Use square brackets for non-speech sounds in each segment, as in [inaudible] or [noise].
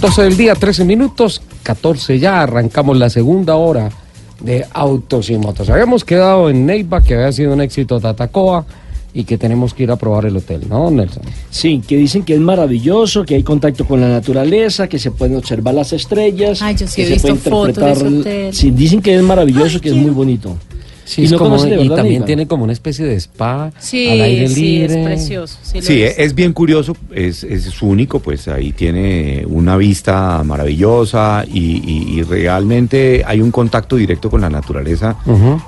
12 del día, 13 minutos, 14 ya, arrancamos la segunda hora de Autos y Motos. Habíamos quedado en Neiva, que había sido un éxito Tatacoa y que tenemos que ir a probar el hotel, ¿no, Nelson? Sí, que dicen que es maravilloso, que hay contacto con la naturaleza, que se pueden observar las estrellas. Ay, yo sí que he se visto puede fotos de ese interpretar- hotel. Sí, dicen que es maravilloso, Ay, que es muy bonito. Sí, ¿Y es no como, conoce de y verdad también tiene como una especie de spa Sí, al aire sí, libre. es precioso. Sí, Sí, es bien curioso, es, es único, pues ahí tiene una vista maravillosa y, y- y realmente hay un contacto directo con la naturaleza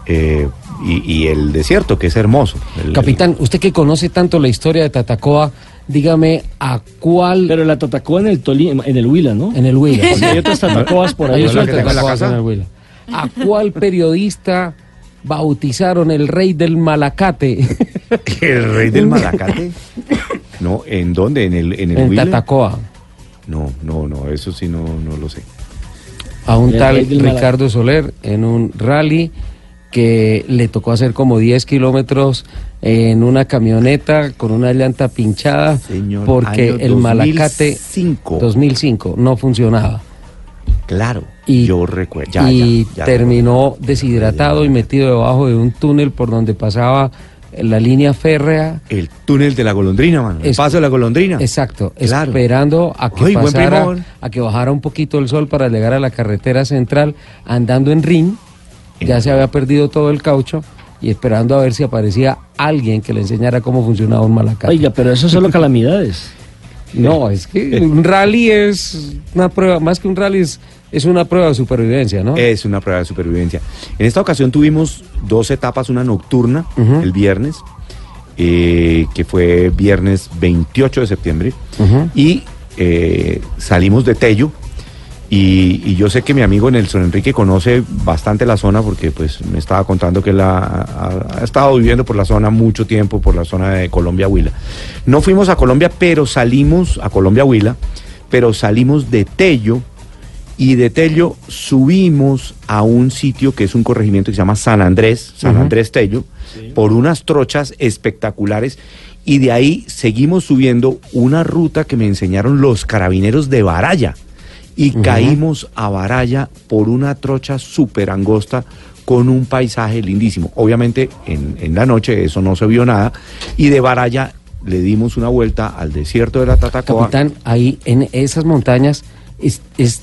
eh, y, y el desierto, que es hermoso. El- Capitán, usted que conoce tanto la historia de Tatacoa, dígame a cuál Pero la Tatacoa en el Toli, en el Huila, ¿no? en el Huila. Porque hay otras Tatacoas por ahí Hay ¿No es la que tengo en la casa? en el Huila. ¿A cuál periodista bautizaron el rey del malacate [laughs] el rey del Malacate. [laughs] No, ¿en dónde? ¿En el, en el en? Tatacoa? No, no, no, eso sí no, no lo sé. A un El tal Ricardo Soler en un rally que le tocó hacer como 10 kilómetros en una camioneta con una llanta pinchada Señor, porque el malacate 2005. 2005 no funcionaba Claro, y, yo recuerdo. Ya, y ya, ya terminó recuerdo. deshidratado y metido debajo de un túnel por donde pasaba la línea férrea El túnel de la golondrina, mano. El Es- paso de la golondrina. Exacto, Claro. esperando a que Ay, pasara, a que bajara un poquito el sol para llegar a la carretera central, andando en ring, ya se había perdido todo el caucho y esperando a ver si aparecía alguien que le enseñara cómo funcionaba un malacate. Oiga, pero eso son solo [laughs] calamidades. No, es que [laughs] un rally es una prueba, más que un rally es, es una prueba de supervivencia, ¿no? Es una prueba de supervivencia. En esta ocasión tuvimos dos etapas, una nocturna el viernes, eh, que fue viernes 28 de septiembre, y eh, salimos de Tello. Y, y yo sé que mi amigo Nelson Enrique conoce bastante la zona porque pues me estaba contando que él ha, ha- ha estado viviendo por la zona mucho tiempo, por la zona de Colombia Huila. No fuimos a Colombia, pero salimos a Colombia Huila, pero salimos de Tello y de Tello subimos a un sitio que es un corregimiento que se llama San Andrés, San. Andrés Tello, por unas trochas espectaculares y de ahí seguimos subiendo una ruta que me enseñaron los carabineros de Baraya y caímos a Baraya por una trocha súper angosta con un paisaje lindísimo. Obviamente en, en la noche eso no se vio nada y de Baraya le dimos una vuelta al desierto de la Tatacoa. Capitán, ahí en esas montañas es, es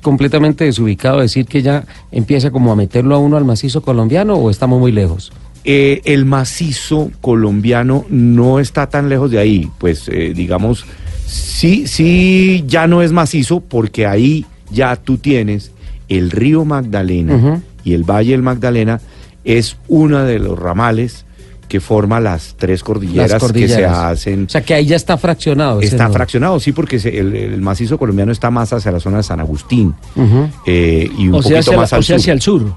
completamente desubicado decir que ya empieza como a meterlo a uno al macizo colombiano o estamos muy lejos. Eh, el macizo colombiano no está tan lejos de ahí, pues eh, digamos, sí, sí, ya no es macizo porque ahí ya tú tienes el río Magdalena y el Valle del Magdalena es uno de los ramales que forma las tres cordilleras, Las que se hacen. O sea que ahí ya está fraccionado. Está fraccionado, sí, porque se- el, el macizo colombiano está más hacia la zona de San Agustín eh, y un O sea, poquito hacia, la- más al o sea, sur. hacia el sur.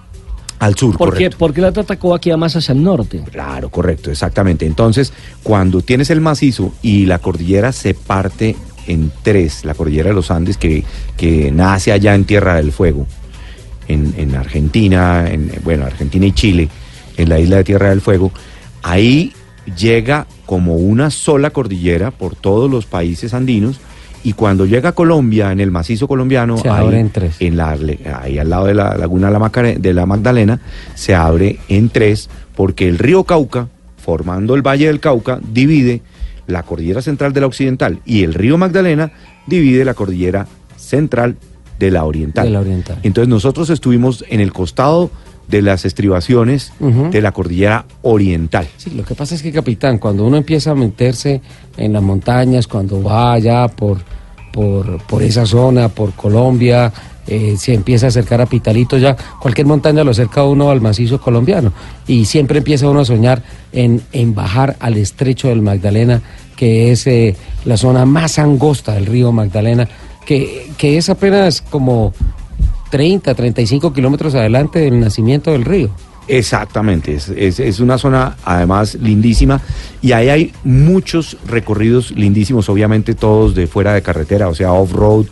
Al sur, ¿Por qué? correcto. Porque la Tatacoa queda más hacia el norte. Claro, correcto, exactamente. Entonces, cuando tienes el macizo y la cordillera se parte en tres, la cordillera de los Andes que, que nace allá en Tierra del Fuego, en, en Argentina, en, bueno, Argentina y Chile, en la isla de Tierra del Fuego, ahí llega como una sola cordillera por todos los países andinos y cuando llega a Colombia, en el macizo colombiano, Se ahí, abre en tres. en la, ahí al lado de la laguna de la, Macare- de la Magdalena, se abre en tres porque el río Cauca, formando el Valle del Cauca, divide la cordillera central de la occidental y el río Magdalena divide la cordillera central de la oriental. De la oriental. Entonces nosotros estuvimos en el costado de las estribaciones de la cordillera oriental. Sí, lo que pasa es que, capitán, cuando uno empieza a meterse en las montañas, cuando va allá por, por, por esa zona, por Colombia, eh, se empieza a acercar a Pitalito ya, cualquier montaña lo acerca a uno al macizo colombiano. Y siempre empieza uno a soñar en, en bajar al estrecho del Magdalena, que es eh, la zona más angosta del río Magdalena, que, que es apenas como 30, 35 kilómetros adelante del nacimiento del río. Exactamente, es, es- es una zona además lindísima y ahí hay muchos recorridos lindísimos, obviamente todos de fuera de carretera, o sea, off-road,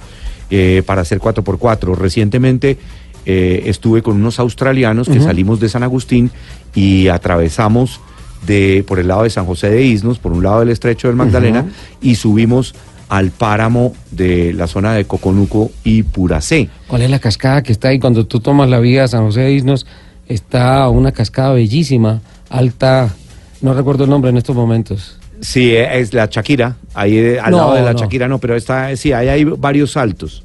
eh, para hacer 4x4. Recientemente eh, estuve con unos australianos que salimos de San Agustín y atravesamos de, por el lado de San José de Isnos, por un lado del estrecho del Magdalena, y subimos al páramo de la zona de Coconuco y Puracé. ¿Cuál es la cascada que está ahí? Cuando tú tomas la vía a San José de Isnos, está una cascada bellísima, alta, no recuerdo el nombre en estos momentos. Sí, es la Chaquira, ahí eh, al No, lado de la no. Chaquira no, pero está, sí, ahí hay varios saltos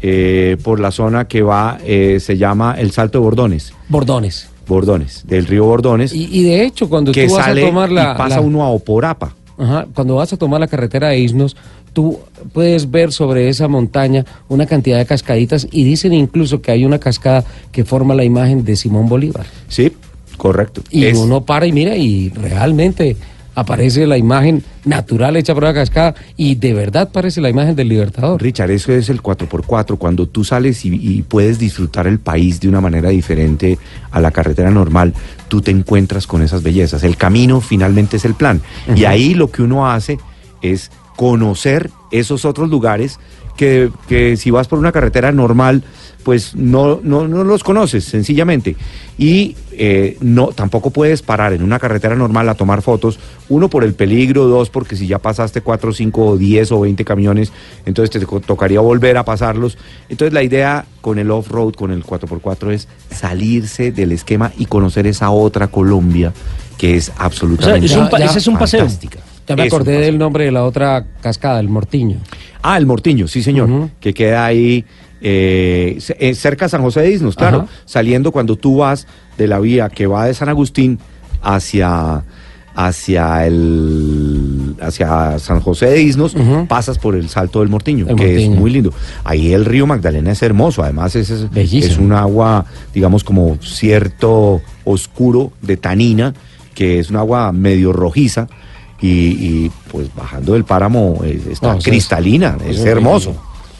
eh, por la zona que va, eh, se llama el Salto de Bordones, Bordones. Bordones, del río Bordones, Y, y de hecho, cuando que tú vas sale a tomar la, y pasa la- uno a Oporapa. Ajá, cuando vas a tomar la carretera de Isnos, tú puedes ver sobre esa montaña una cantidad de cascaditas y dicen incluso que hay una cascada que forma la imagen de Simón Bolívar. Sí, correcto. Y Es- uno para y mira y realmente aparece la imagen natural hecha por la cascada y de verdad parece la imagen del Libertador. Richard, eso es el 4x4, cuando tú sales y, y puedes disfrutar el país de una manera diferente a la carretera normal, tú te encuentras con esas bellezas. El camino finalmente es el plan. Y ahí lo que uno hace es conocer esos otros lugares que, que si vas por una carretera normal, pues no, no, no los conoces, sencillamente. Y eh, no, tampoco puedes parar en una carretera normal a tomar fotos, uno por el peligro, dos porque si ya pasaste cuatro, cinco, o 10 o 20 camiones, entonces te to- tocaría volver a pasarlos. Entonces la idea con el off-road, con el 4x4 es salirse del esquema y conocer esa otra Colombia que es absolutamente O sea, es un ese es un paseo. fantástica. Ya me acordé del nombre de la otra cascada, el Mortiño. Ah, el Mortiño, sí señor, que queda ahí eh, eh, cerca de San José de Isnos, claro, Ajá. saliendo cuando tú vas de la vía que va de San Agustín hacia hacia el hacia San José de Isnos, pasas por el Salto del Mortiño, El que es muy lindo. Ahí el río Magdalena es hermoso, además es, es un agua, digamos, como cierto oscuro de tanina, que es un agua medio rojiza. Y, y, pues bajando del páramo eh, está No, es- cristalina, es, hermoso.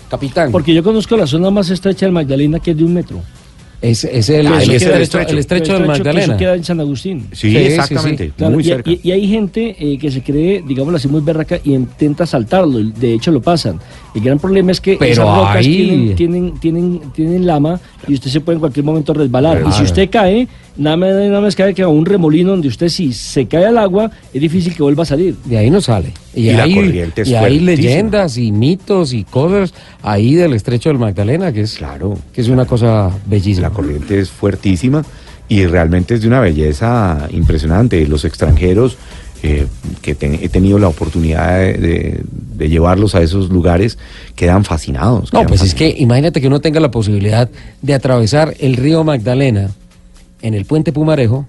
Capitán, Porque yo conozco la zona más estrecha del Magdalena, que es de un metro. es, es el, Ah, el es el estrecho, el estrecho del que Magdalena. Eso queda en San Agustín. Sí, exactamente, sí. Claro, muy y, cerca. y- y hay gente eh, que se cree, digámoslo así, muy berraca y intenta saltarlo. De hecho, lo pasan. El gran problema es que Pero esas rocas ahí- tienen, tienen, tienen, tienen lama y usted se puede en cualquier momento resbalar. Y si usted cae, nada más, nada más cae que a un remolino donde usted si se cae al agua, es difícil que vuelva a salir. De ahí no sale. Y, Y la hay, corriente es y hay leyendas y mitos y cosas ahí del estrecho del Magdalena, que es, Claro. que es una cosa bellísima. La corriente es fuertísima y realmente es de una belleza impresionante. Los extranjeros eh, que he tenido la oportunidad de, de- de llevarlos a esos lugares quedan fascinados. No, quedan pues es que imagínate que uno tenga la posibilidad de atravesar el río Magdalena en el puente Pumarejo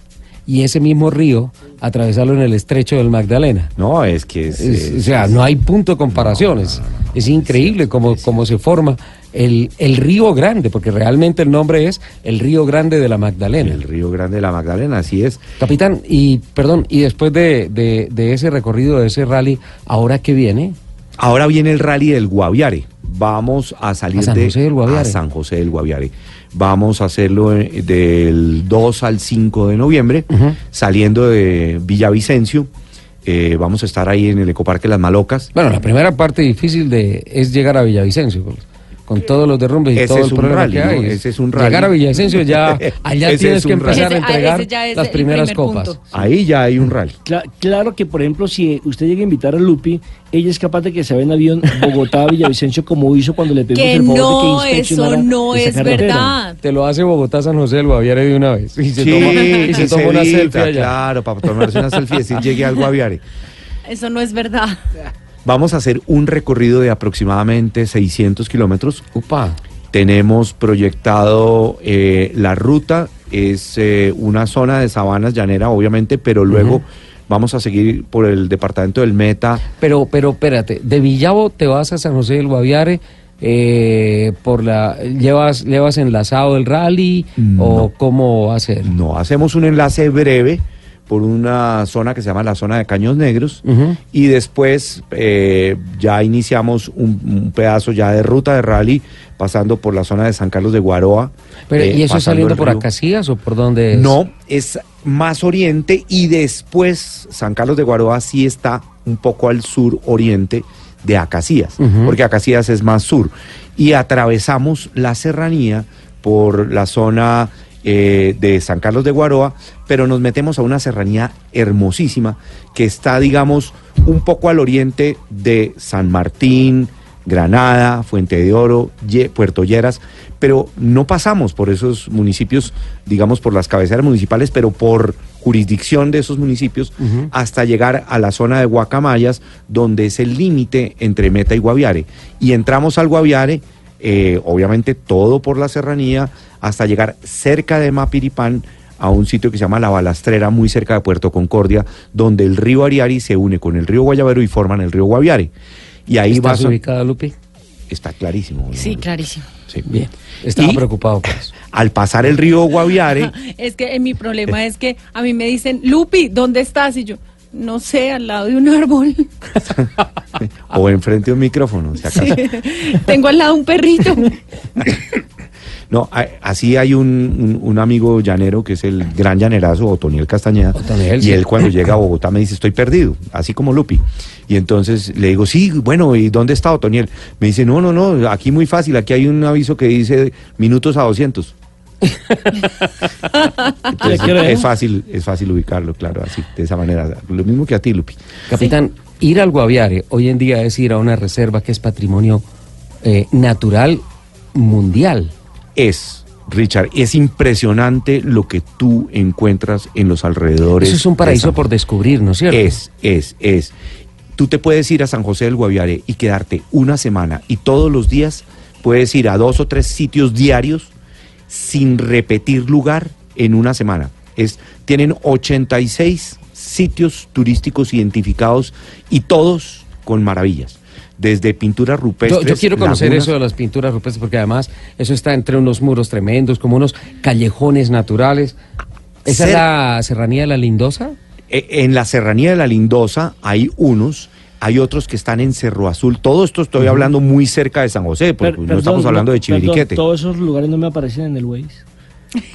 y ese mismo río atravesarlo en el estrecho del Magdalena. No, es que es... Es- es- o sea, no hay punto de comparación. es, es increíble cómo, cómo se forma el, el río Grande, porque realmente el nombre es el río Grande de la Magdalena. el Río Grande de la Magdalena, así es. Capitán, y perdón, y después de, de- de ese recorrido, de ese rally, ¿ahora qué viene? Ahora viene el rally del Guaviare. Vamos a salir ¿A San de José del Guaviare? a San José del Guaviare. Vamos a hacerlo eh, del 2 al 5 de noviembre, saliendo de Villavicencio. Eh, vamos a estar ahí en el Ecoparque Las Malocas. Bueno, la primera parte difícil de es llegar a Villavicencio, pues, con todos los derrumbes y Ese todo el problema rally, que hay. ¿no? Ese es un rally. Llegar a Villavicencio ya, [laughs] allá tienes es que rally. empezar a entregar ese las el primeras primer copas. punto. Ahí ya hay un rally. Cla- claro que, por ejemplo, si usted llega a invitar a Lupi, ella es capaz de que se vaya en avión Bogotá-Villavicencio como hizo cuando le pedimos Que el favor no, de que eso no es carretera. verdad. Te lo hace Bogotá, San José del Guaviare de una vez. Y se Sí, toma, y [laughs] se y toma una evita, selfie allá. Claro, para tomarse una selfie y decir llegué al Guaviare. Eso no es verdad. [laughs] Vamos a hacer un recorrido de aproximadamente 600 kilómetros. Upa. Tenemos proyectado eh, la ruta, es eh, una zona de sabanas llanera, obviamente, pero luego vamos a seguir por el departamento del Meta. Pero, pero espérate, de Villavo te vas a San José del Guaviare, eh, por la, llevas, llevas enlazado el rally No. o cómo va a ser. No, hacemos un enlace breve por una zona que se llama la zona de Caños Negros y después eh, ya iniciamos un, un pedazo ya de ruta de rally pasando por la zona de San Carlos de Guaroa. Pero, eh, ¿Y eso saliendo por. Acacías o por dónde es? No, es más oriente y después San Carlos de Guaroa sí está un poco al sur oriente de Acacías, porque Acacías es más sur. Y atravesamos la serranía por la zona eh, de San Carlos de Guaroa, pero nos metemos a una serranía hermosísima que está, digamos, un poco al oriente de San Martín, Granada, Fuente de Oro, Ye- Puerto Lleras, pero no pasamos por esos municipios, digamos, por las cabeceras municipales, pero por jurisdicción de esos municipios hasta llegar a la zona de Guacamayas, donde es el límite entre Meta y Guaviare. Y entramos al Guaviare, eh, obviamente todo por la serranía, hasta llegar cerca de Mapiripán a un sitio que se llama La Balastrera, muy cerca de Puerto Concordia, donde el río Ariari se une con el río Guayabero y forman el río Guaviare. Y ahí ¿Estás vas a- ubicada, Lupi? Está clarísimo. Sí, clarísimo. Sí. Bien. Estaba Y- preocupado por eso. Al pasar el río Guaviare, [laughs] Es que eh, mi problema es que a mí me dicen, Lupi, ¿dónde estás? Y yo, no sé, al lado de un árbol. [laughs] o enfrente de un micrófono, si acaso. Sí. Tengo al lado un perrito. [laughs] No, así hay un, un- un amigo llanero que es el gran llanerazo, Otoniel Castañeda. Otoniel, y sí. él cuando llega a Bogotá me dice, estoy perdido, así como Lupi. Y entonces le digo, sí, bueno, ¿y dónde está Otoniel? Me dice, no, no, no, aquí muy fácil, aquí hay un aviso que dice minutos a 200. Es fácil, es fácil ubicarlo, claro, así, de esa manera. Lo mismo que a ti, Lupi. Capitán, ir al Guaviare hoy en día es ir a una reserva que es patrimonio eh, natural mundial. Es, Richard, es impresionante lo que tú encuentras en los alrededores. Eso es un paraíso por descubrir, ¿no es cierto? Es, es, es. Tú te puedes ir a San José del Guaviare y quedarte una semana y todos los días puedes ir a dos o tres sitios diarios sin repetir lugar en una semana. Es, tienen 86 sitios turísticos identificados y todos con maravillas. Desde pinturas rupestres. yo quiero conocer lagunas, eso de las pinturas rupestres porque además eso está entre unos muros tremendos, como unos callejones naturales. ¿Esa es la serranía de la Lindosa? Eh, En la serranía de la Lindosa hay unos, hay otros que están en Cerro Azul. Todo esto estoy hablando muy cerca de San José, porque Per- no estamos hablando de perdón, Chiviriquete. todos esos lugares no me aparecen en el Waze. [laughs]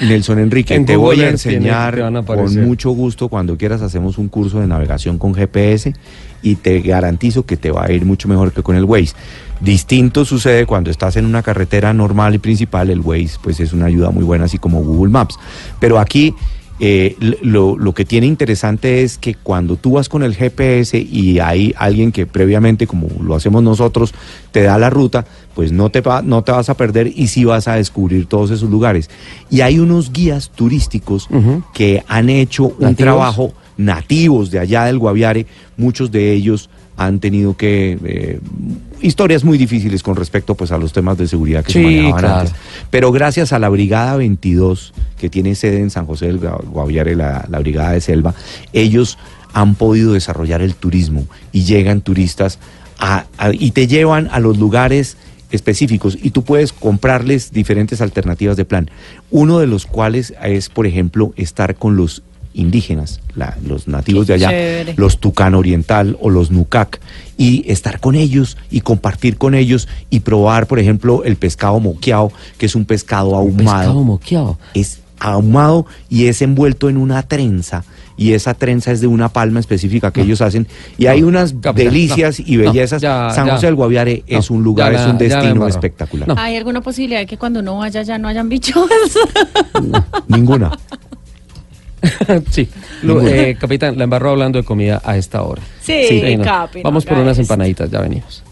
Nelson Enrique, En te Google voy a tiene- enseñar a con mucho gusto cuando quieras hacemos un curso de navegación con GPS y te garantizo que te va a ir mucho mejor que con el Waze. Distinto sucede cuando estás en una carretera normal y principal, el Waze pues es una ayuda muy buena así como Google Maps. Pero aquí eh, lo, lo que tiene interesante es que cuando tú vas con el GPS y hay alguien que previamente, como lo hacemos nosotros, te da la ruta, pues no te, va, no te vas a perder y sí vas a descubrir todos esos lugares. Y hay unos guías turísticos que han hecho un ¿Nativos? trabajo nativos de allá del Guaviare, muchos de ellos han tenido que eh, historias muy difíciles con respecto pues a los temas de seguridad que se Sí, manejaban claro. antes. Pero gracias a la Brigada 22, que tiene sede en San José del Gua- Guaviare, la, la Brigada de Selva, ellos han podido desarrollar el turismo y llegan turistas a- a- y te llevan a los lugares específicos y tú puedes comprarles diferentes alternativas de plan. Uno de los cuales es, por ejemplo, estar con los indígenas, la- los nativos Qué de allá, chévere. los Tucán Oriental o los Nucac, y estar con ellos y compartir con ellos y probar, por ejemplo, el pescado moqueado, que es un pescado ahumado. Pescado moqueado. Es ahumado y es envuelto en una trenza. Y esa trenza es de una palma específica que ellos hacen. Y hay unas capitán, delicias no, y no, bellezas. ya, San ya. José del Guaviare es un lugar, ya es un destino espectacular. No. ¿Hay alguna posibilidad de que cuando uno vaya ya no hayan bichos? Ninguna. [laughs] [laughs] sí. Eh, capitán, la embarró hablando de comida a esta hora. Sí, no. Capi, no Vamos por unas empanaditas, ya venimos.